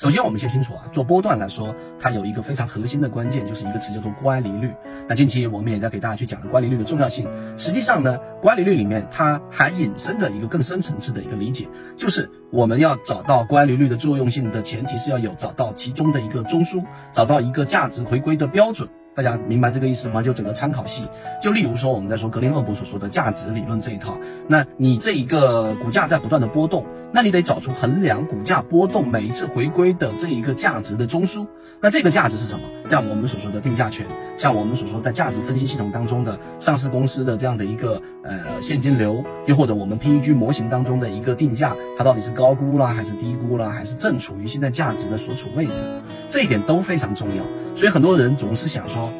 首先，我们先清楚啊，做波段来说，它有一个非常核心的关键，就是一个词叫做乖离率。那近期我们也在给大家去讲乖离率的重要性。实际上呢，乖离率里面它还引申着一个更深层次的一个理解，就是我们要找到乖离率的作用性的前提是要有找到其中的一个中枢，找到一个价值回归的标准。大家明白这个意思吗？就整个参考系，就例如说我们在说格林厄姆所说的价值理论这一套，那你这一个股价在不断的波动，那你得找出衡量股价波动每一次回归的这一个价值的中枢。那这个价值是什么？像我们所说的定价权，像我们所说在价值分析系统当中的上市公司的这样的一个呃现金流，又或者我们 PEG 模型当中的一个定价，它到底是高估了还是低估了，还是正处于现在价值的所处位置，这一点都非常重要。所以很多人总是想说，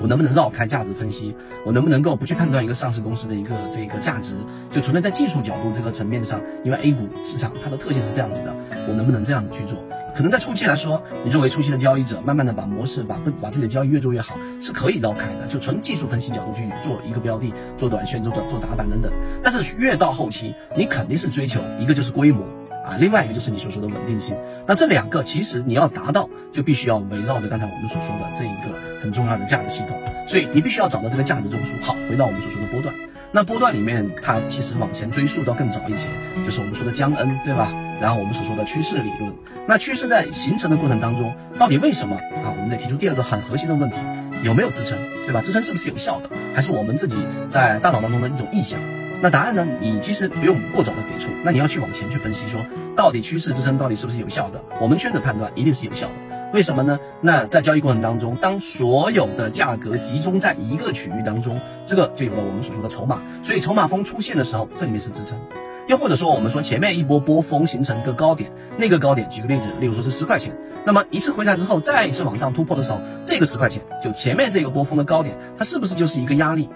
我能不能绕开价值分析？我能不能够不去判断一个上市公司的一个这个价值？就纯粹在技术角度这个层面上，因为 A 股市场它的特性是这样子的，我能不能这样子去做？可能在初期来说，你作为初期的交易者，慢慢的把模式把把自己的交易越做越好，是可以绕开的。就纯技术分析角度去做一个标的，做短线、做做打板等等。但是越到后期，你肯定是追求一个就是规模。啊，另外一个就是你所说的稳定性。那这两个其实你要达到，就必须要围绕着刚才我们所说的这一个很重要的价值系统。所以你必须要找到这个价值中枢。好，回到我们所说的波段。那波段里面，它其实往前追溯到更早一些，就是我们说的江恩，对吧？然后我们所说的趋势理论。那趋势在形成的过程当中，到底为什么啊？我们得提出第二个很核心的问题：有没有支撑，对吧？支撑是不是有效的，还是我们自己在大脑当中的一种臆想？那答案呢？你其实不用过早的给出，那你要去往前去分析，说到底趋势支撑到底是不是有效的？我们圈的判断一定是有效的。为什么呢？那在交易过程当中，当所有的价格集中在一个区域当中，这个就有了我们所说的筹码。所以筹码峰出现的时候，这里面是支撑。又或者说，我们说前面一波波峰形成一个高点，那个高点，举个例子，例如说是十块钱，那么一次回踩之后，再一次往上突破的时候，这个十块钱就前面这个波峰的高点，它是不是就是一个压力？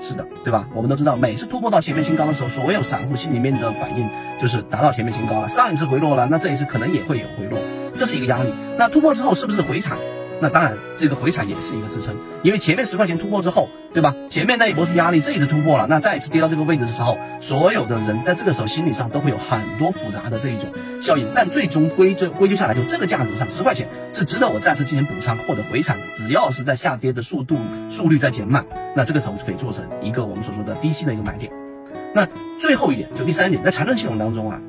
是的，对吧？我们都知道，每次突破到前面新高的时候，所有散户心里面的反应就是达到前面新高了。上一次回落了，那这一次可能也会有回落，这是一个压力。那突破之后是不是回踩？那当然，这个回踩也是一个支撑，因为前面十块钱突破之后，对吧？前面那一波是压力，这一次突破了，那再一次跌到这个位置的时候，所有的人在这个时候心理上都会有很多复杂的这一种效应，但最终归追归咎下来，就这个价格上十块钱是值得我再次进行补仓或者回踩的。只要是在下跌的速度速率在减慢，那这个时候就可以做成一个我们所说的低吸的一个买点。那最后一点，就第三点，在缠论系统当中啊，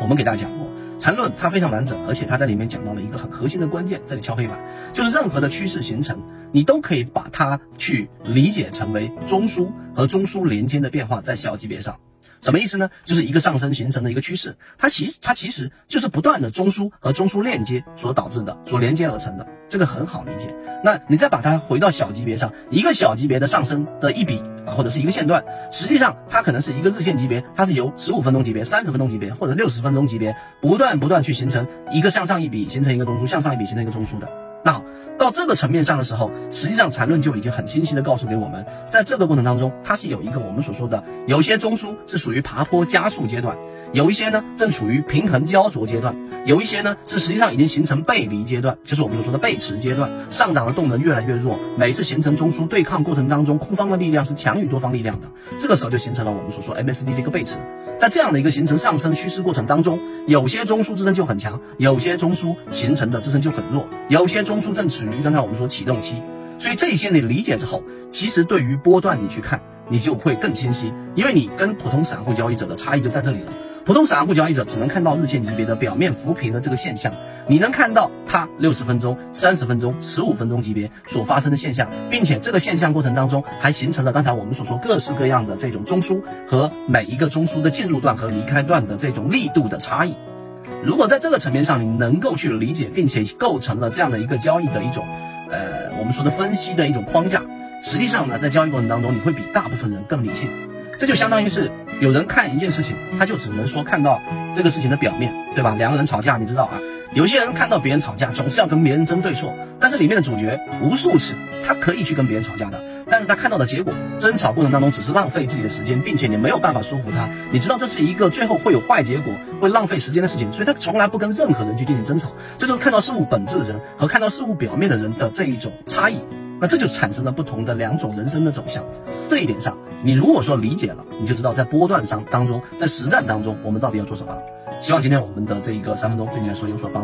我们给大家讲。缠论它非常完整，而且它在里面讲到了一个很核心的关键，这里敲黑板，就是任何的趋势形成，你都可以把它去理解成为中枢和中枢连接的变化在小级别上，什么意思呢？就是一个上升形成的一个趋势，它其实它其实就是不断的中枢和中枢链接所导致的，所连接而成的，这个很好理解。那你再把它回到小级别上，一个小级别的上升的一笔。啊，或者是一个线段，实际上它可能是一个日线级别，它是由十五分钟级别、三十分钟级别或者六十分钟级别不断不断去形成一个向上一笔，形成一个中枢，向上一笔形成一个中枢的。那好，到这个层面上的时候，实际上缠论就已经很清晰的告诉给我们，在这个过程当中，它是有一个我们所说的，有些中枢是属于爬坡加速阶段，有一些呢正处于平衡焦灼阶段，有一些呢是实际上已经形成背离阶段，就是我们所说的背驰阶段，上涨的动能越来越弱，每次形成中枢对抗过程当中，空方的力量是强于多方力量的，这个时候就形成了我们所说 MACD 的一个背驰。在这样的一个形成上升趋势过程当中，有些中枢支撑就很强，有些中枢形成的支撑就很弱，有些中枢正处于刚才我们说启动期，所以这些你理解之后，其实对于波段你去看，你就会更清晰，因为你跟普通散户交易者的差异就在这里了。普通散户交易者只能看到日线级别的表面浮平的这个现象，你能看到它六十分钟、三十分钟、十五分钟级别所发生的现象，并且这个现象过程当中还形成了刚才我们所说各式各样的这种中枢和每一个中枢的进入段和离开段的这种力度的差异。如果在这个层面上你能够去理解，并且构成了这样的一个交易的一种，呃，我们说的分析的一种框架，实际上呢，在交易过程当中你会比大部分人更理性。这就相当于是有人看一件事情，他就只能说看到这个事情的表面，对吧？两个人吵架，你知道啊？有些人看到别人吵架，总是要跟别人争对错，但是里面的主角无数次，他可以去跟别人吵架的，但是他看到的结果，争吵过程当中只是浪费自己的时间，并且你没有办法说服他，你知道这是一个最后会有坏结果，会浪费时间的事情，所以他从来不跟任何人去进行争吵，这就是看到事物本质的人和看到事物表面的人的这一种差异。那这就产生了不同的两种人生的走向，这一点上，你如果说理解了，你就知道在波段上当中，在实战当中，我们到底要做什么。希望今天我们的这一个三分钟对你来说有所帮助。